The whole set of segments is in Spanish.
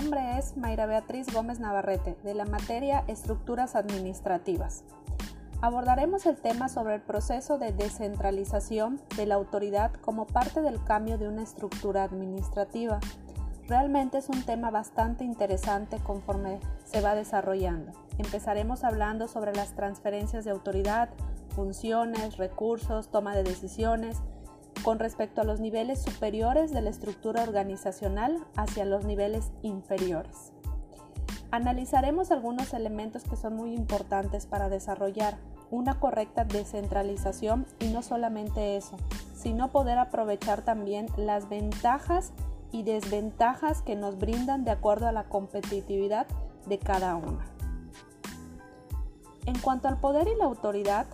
nombre es Mayra Beatriz Gómez Navarrete, de la materia Estructuras Administrativas. Abordaremos el tema sobre el proceso de descentralización de la autoridad como parte del cambio de una estructura administrativa. Realmente es un tema bastante interesante conforme se va desarrollando. Empezaremos hablando sobre las transferencias de autoridad, funciones, recursos, toma de decisiones, con respecto a los niveles superiores de la estructura organizacional hacia los niveles inferiores. Analizaremos algunos elementos que son muy importantes para desarrollar una correcta descentralización y no solamente eso, sino poder aprovechar también las ventajas y desventajas que nos brindan de acuerdo a la competitividad de cada una. En cuanto al poder y la autoridad,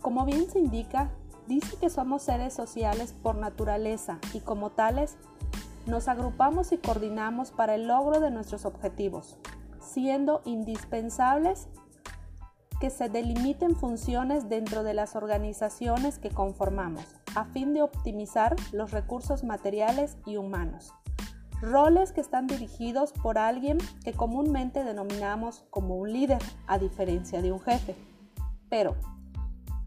como bien se indica, dice que somos seres sociales por naturaleza y como tales nos agrupamos y coordinamos para el logro de nuestros objetivos, siendo indispensables que se delimiten funciones dentro de las organizaciones que conformamos, a fin de optimizar los recursos materiales y humanos. Roles que están dirigidos por alguien que comúnmente denominamos como un líder, a diferencia de un jefe. Pero,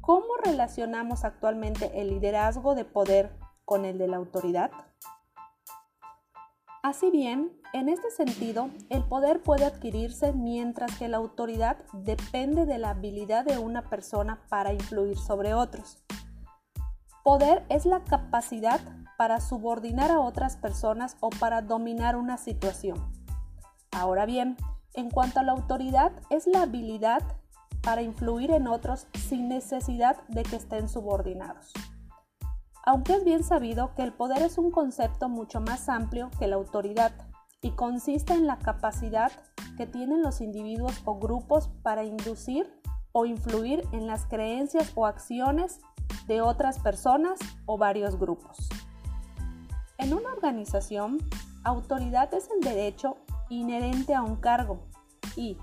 ¿Cómo relacionamos actualmente el liderazgo de poder con el de la autoridad? Así bien, en este sentido, el poder puede adquirirse mientras que la autoridad depende de la habilidad de una persona para influir sobre otros. Poder es la capacidad para subordinar a otras personas o para dominar una situación. Ahora bien, en cuanto a la autoridad, es la habilidad para influir en otros sin necesidad de que estén subordinados. Aunque es bien sabido que el poder es un concepto mucho más amplio que la autoridad y consiste en la capacidad que tienen los individuos o grupos para inducir o influir en las creencias o acciones de otras personas o varios grupos. En una organización, autoridad es el derecho inherente a un cargo y,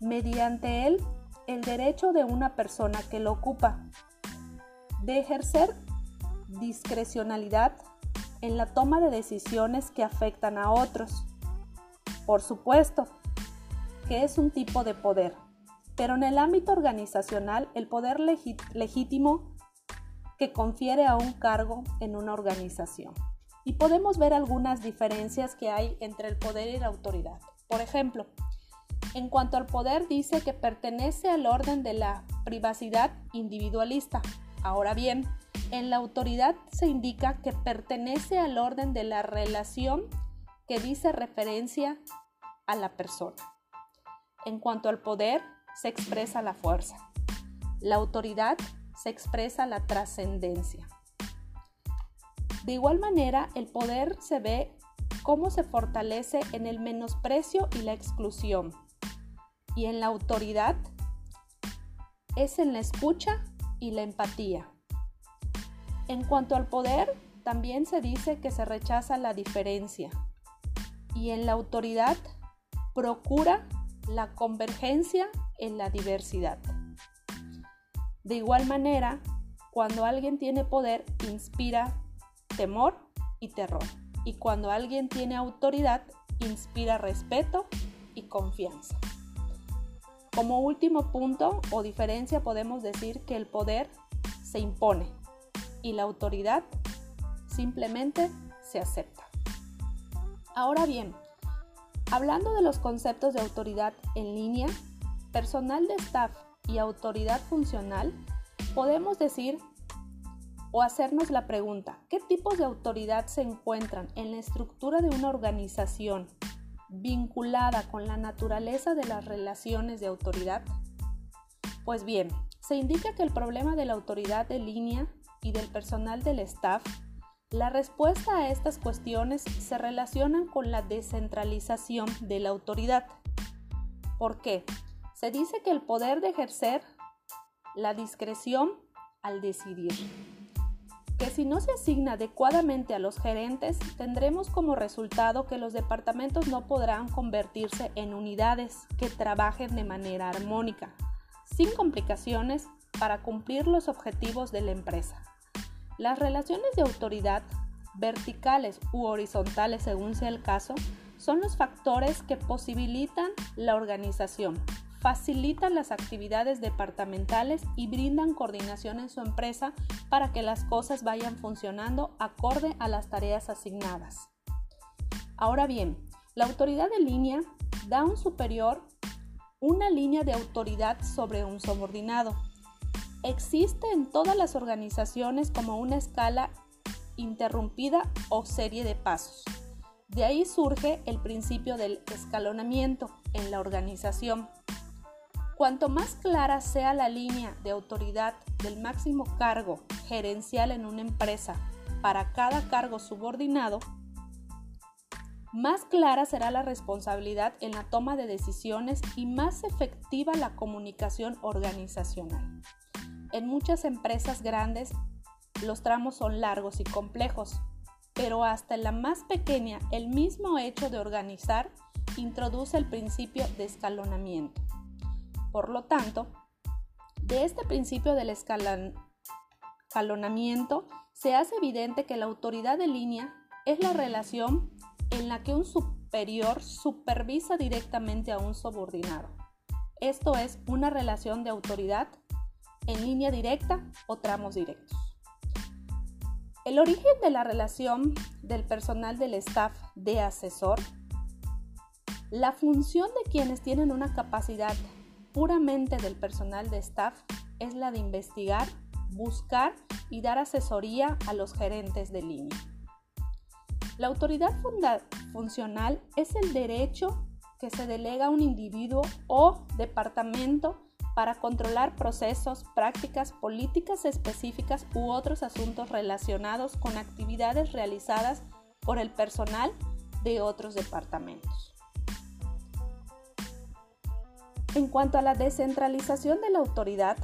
mediante él, el derecho de una persona que lo ocupa de ejercer discrecionalidad en la toma de decisiones que afectan a otros. Por supuesto que es un tipo de poder, pero en el ámbito organizacional el poder legítimo que confiere a un cargo en una organización. Y podemos ver algunas diferencias que hay entre el poder y la autoridad. Por ejemplo, en cuanto al poder, dice que pertenece al orden de la privacidad individualista. Ahora bien, en la autoridad se indica que pertenece al orden de la relación que dice referencia a la persona. En cuanto al poder, se expresa la fuerza. La autoridad se expresa la trascendencia. De igual manera, el poder se ve cómo se fortalece en el menosprecio y la exclusión y en la autoridad es en la escucha y la empatía. En cuanto al poder, también se dice que se rechaza la diferencia y en la autoridad procura la convergencia en la diversidad. De igual manera, cuando alguien tiene poder, inspira temor y terror. Y cuando alguien tiene autoridad, inspira respeto y confianza. Como último punto o diferencia podemos decir que el poder se impone y la autoridad simplemente se acepta. Ahora bien, hablando de los conceptos de autoridad en línea, personal de staff y autoridad funcional, podemos decir o hacernos la pregunta, ¿qué tipos de autoridad se encuentran en la estructura de una organización vinculada con la naturaleza de las relaciones de autoridad? Pues bien, se indica que el problema de la autoridad de línea y del personal del staff, la respuesta a estas cuestiones se relacionan con la descentralización de la autoridad. ¿Por qué? Se dice que el poder de ejercer la discreción al decidir que si no se asigna adecuadamente a los gerentes, tendremos como resultado que los departamentos no podrán convertirse en unidades que trabajen de manera armónica, sin complicaciones para cumplir los objetivos de la empresa. Las relaciones de autoridad, verticales u horizontales según sea el caso, son los factores que posibilitan la organización, facilitan las actividades departamentales y brindan coordinación en su empresa para que las cosas vayan funcionando acorde a las tareas asignadas. Ahora bien, la autoridad de línea da a un superior una línea de autoridad sobre un subordinado. Existe en todas las organizaciones como una escala interrumpida o serie de pasos. De ahí surge el principio del escalonamiento en la organización. Cuanto más clara sea la línea de autoridad del máximo cargo gerencial en una empresa para cada cargo subordinado, más clara será la responsabilidad en la toma de decisiones y más efectiva la comunicación organizacional. En muchas empresas grandes los tramos son largos y complejos, pero hasta en la más pequeña el mismo hecho de organizar introduce el principio de escalonamiento. Por lo tanto, de este principio del escalonamiento se hace evidente que la autoridad de línea es la relación en la que un superior supervisa directamente a un subordinado. Esto es una relación de autoridad en línea directa o tramos directos. El origen de la relación del personal del staff de asesor, la función de quienes tienen una capacidad puramente del personal de staff es la de investigar, buscar y dar asesoría a los gerentes de línea. La autoridad funcional es el derecho que se delega a un individuo o departamento para controlar procesos, prácticas, políticas específicas u otros asuntos relacionados con actividades realizadas por el personal de otros departamentos. En cuanto a la descentralización de la autoridad,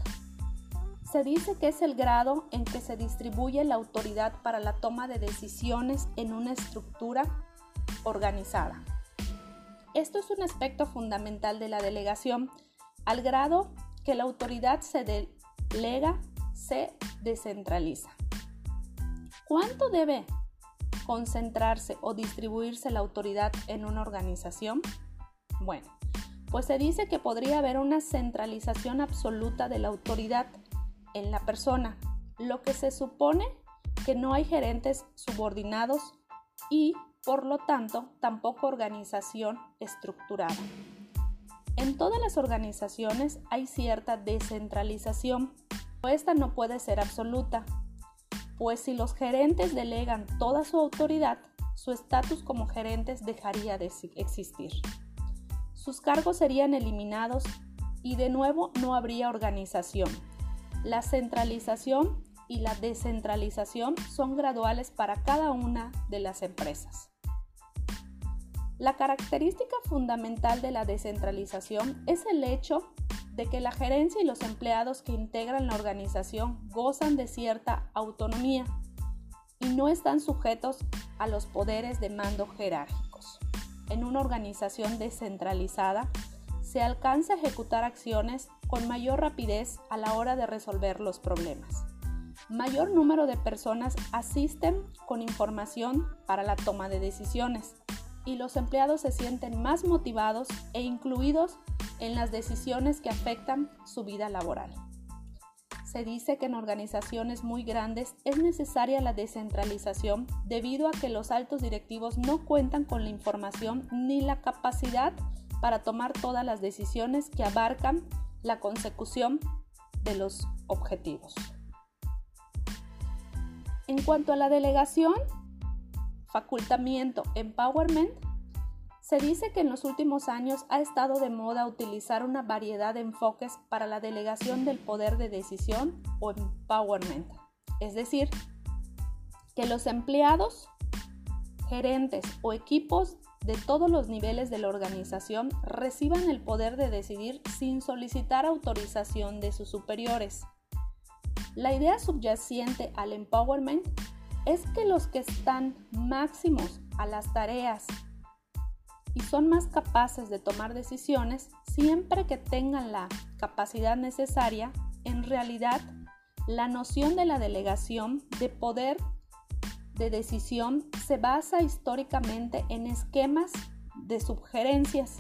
se dice que es el grado en que se distribuye la autoridad para la toma de decisiones en una estructura organizada. Esto es un aspecto fundamental de la delegación, al grado que la autoridad se delega, se descentraliza. ¿Cuánto debe concentrarse o distribuirse la autoridad en una organización? Bueno, pues se dice que podría haber una centralización absoluta de la autoridad en la persona, lo que se supone que no hay gerentes subordinados y, por lo tanto, tampoco organización estructurada. En todas las organizaciones hay cierta descentralización, pero esta no puede ser absoluta, pues si los gerentes delegan toda su autoridad, su estatus como gerentes dejaría de existir sus cargos serían eliminados y de nuevo no habría organización. La centralización y la descentralización son graduales para cada una de las empresas. La característica fundamental de la descentralización es el hecho de que la gerencia y los empleados que integran la organización gozan de cierta autonomía y no están sujetos a los poderes de mando jerárquicos en una organización descentralizada, se alcanza a ejecutar acciones con mayor rapidez a la hora de resolver los problemas. Mayor número de personas asisten con información para la toma de decisiones y los empleados se sienten más motivados e incluidos en las decisiones que afectan su vida laboral se dice que en organizaciones muy grandes es necesaria la descentralización debido a que los altos directivos no cuentan con la información ni la capacidad para tomar todas las decisiones que abarcan la consecución de los objetivos. En cuanto a la delegación, facultamiento, empowerment, se dice que en los últimos años ha estado de moda utilizar una variedad de enfoques para la delegación del poder de decisión o empowerment, es decir, que los empleados, gerentes o equipos de todos los niveles de la organización reciban el poder de decidir sin solicitar autorización de sus superiores. La idea subyacente al empowerment es que los que están máximos a las tareas y son más capaces de tomar decisiones siempre que tengan la capacidad necesaria, en realidad la noción de la delegación de poder de decisión se basa históricamente en esquemas de sugerencias,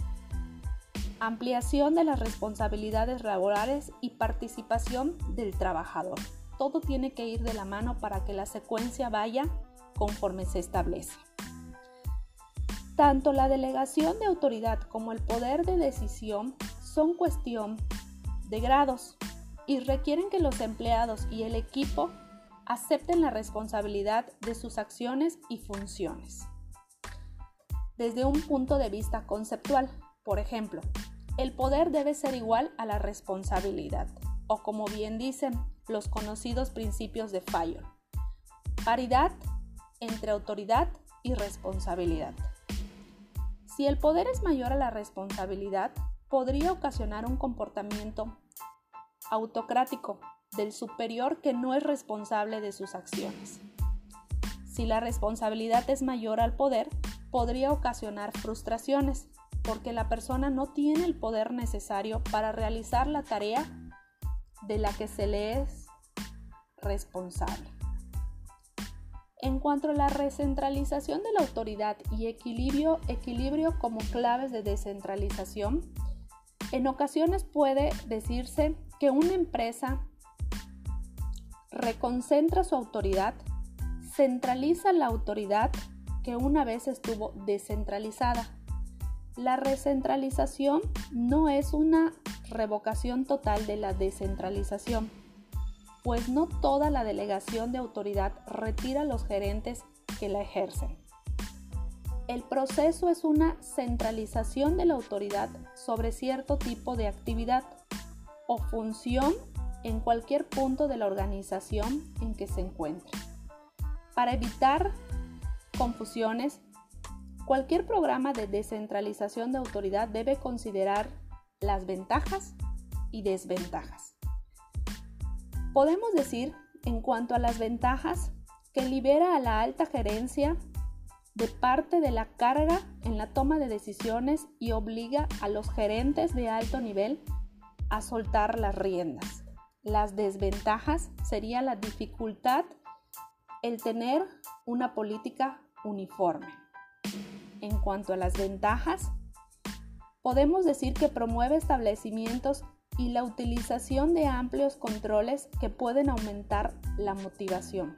ampliación de las responsabilidades laborales y participación del trabajador. Todo tiene que ir de la mano para que la secuencia vaya conforme se establece. Tanto la delegación de autoridad como el poder de decisión son cuestión de grados y requieren que los empleados y el equipo acepten la responsabilidad de sus acciones y funciones. Desde un punto de vista conceptual, por ejemplo, el poder debe ser igual a la responsabilidad, o como bien dicen los conocidos principios de Fayol, paridad entre autoridad y responsabilidad. Si el poder es mayor a la responsabilidad, podría ocasionar un comportamiento autocrático del superior que no es responsable de sus acciones. Si la responsabilidad es mayor al poder, podría ocasionar frustraciones, porque la persona no tiene el poder necesario para realizar la tarea de la que se le es responsable. En cuanto a la recentralización de la autoridad y equilibrio, equilibrio como claves de descentralización, en ocasiones puede decirse que una empresa reconcentra su autoridad, centraliza la autoridad que una vez estuvo descentralizada. La recentralización no es una revocación total de la descentralización, pues no toda la delegación de autoridad retira a los gerentes que la ejercen. El proceso es una centralización de la autoridad sobre cierto tipo de actividad o función en cualquier punto de la organización en que se encuentre. Para evitar confusiones, cualquier programa de descentralización de autoridad debe considerar las ventajas y desventajas. Podemos decir, en cuanto a las ventajas, que libera a la alta gerencia de parte de la carga en la toma de decisiones y obliga a los gerentes de alto nivel a soltar las riendas. Las desventajas sería la dificultad el tener una política uniforme. En cuanto a las ventajas, podemos decir que promueve establecimientos y la utilización de amplios controles que pueden aumentar la motivación.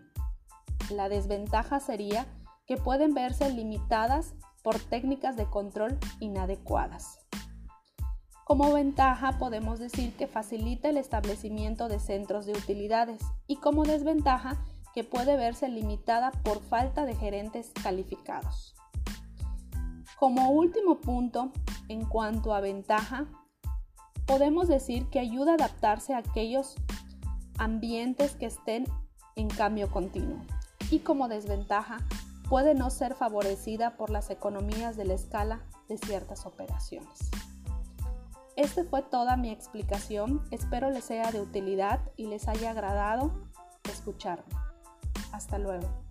La desventaja sería que pueden verse limitadas por técnicas de control inadecuadas. Como ventaja podemos decir que facilita el establecimiento de centros de utilidades y como desventaja que puede verse limitada por falta de gerentes calificados. Como último punto, en cuanto a ventaja, podemos decir que ayuda a adaptarse a aquellos ambientes que estén en cambio continuo y como desventaja puede no ser favorecida por las economías de la escala de ciertas operaciones. Esta fue toda mi explicación, espero les sea de utilidad y les haya agradado escucharme. Hasta luego.